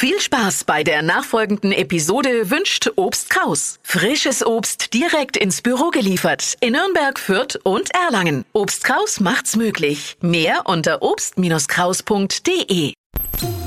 Viel Spaß bei der nachfolgenden Episode wünscht Obst Kraus. Frisches Obst direkt ins Büro geliefert in Nürnberg, Fürth und Erlangen. Obst Kraus macht's möglich. Mehr unter obst-kraus.de.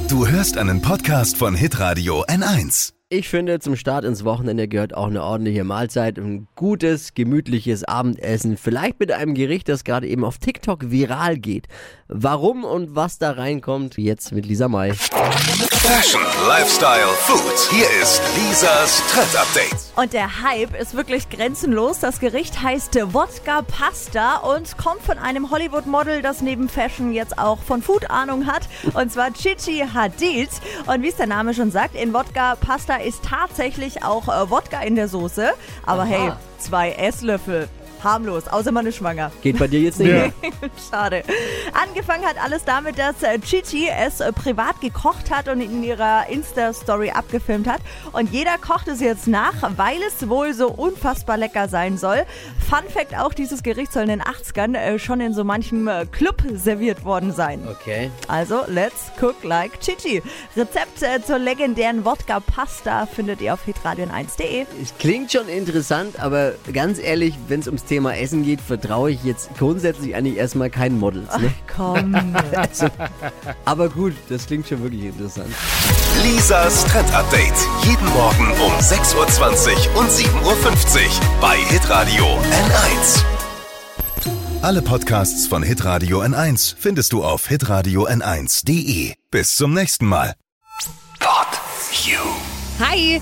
Du hörst einen Podcast von Hitradio N1. Ich finde, zum Start ins Wochenende gehört auch eine ordentliche Mahlzeit, ein gutes, gemütliches Abendessen, vielleicht mit einem Gericht, das gerade eben auf TikTok viral geht. Warum und was da reinkommt, jetzt mit Lisa May. Fashion, Lifestyle, Food. Hier ist Lisas Trend Update. Und der Hype ist wirklich grenzenlos. Das Gericht heißt Wodka Pasta und kommt von einem Hollywood-Model, das neben Fashion jetzt auch von Food Ahnung hat. Und zwar Chichi Hadid. Und wie es der Name schon sagt, in Wodka Pasta ist tatsächlich auch äh, Wodka in der Soße. Aber hey, zwei Esslöffel. Harmlos, außer man ist schwanger. Geht bei dir jetzt nicht mehr? Schade. Angefangen hat alles damit, dass äh, Chichi es äh, privat gekocht hat und in ihrer Insta-Story abgefilmt hat. Und jeder kocht es jetzt nach, weil es wohl so unfassbar lecker sein soll. Fun Fact auch, dieses Gericht soll in den 80ern äh, schon in so manchem äh, Club serviert worden sein. Okay. Also, let's cook like Chichi. Rezept äh, zur legendären Wodka-Pasta findet ihr auf hitradion1.de. Es klingt schon interessant, aber ganz ehrlich, wenn es ums Thema Essen geht, vertraue ich jetzt grundsätzlich eigentlich erstmal keinen Models. Ne? Komm. Also, aber gut, das klingt schon wirklich interessant. Lisas Trend Update. Jeden Morgen um 6.20 Uhr und 7.50 Uhr bei Hitradio N1. Alle Podcasts von Hitradio N1 findest du auf hitradio n1.de. Bis zum nächsten Mal. Pod You. Hi,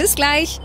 Bis gleich.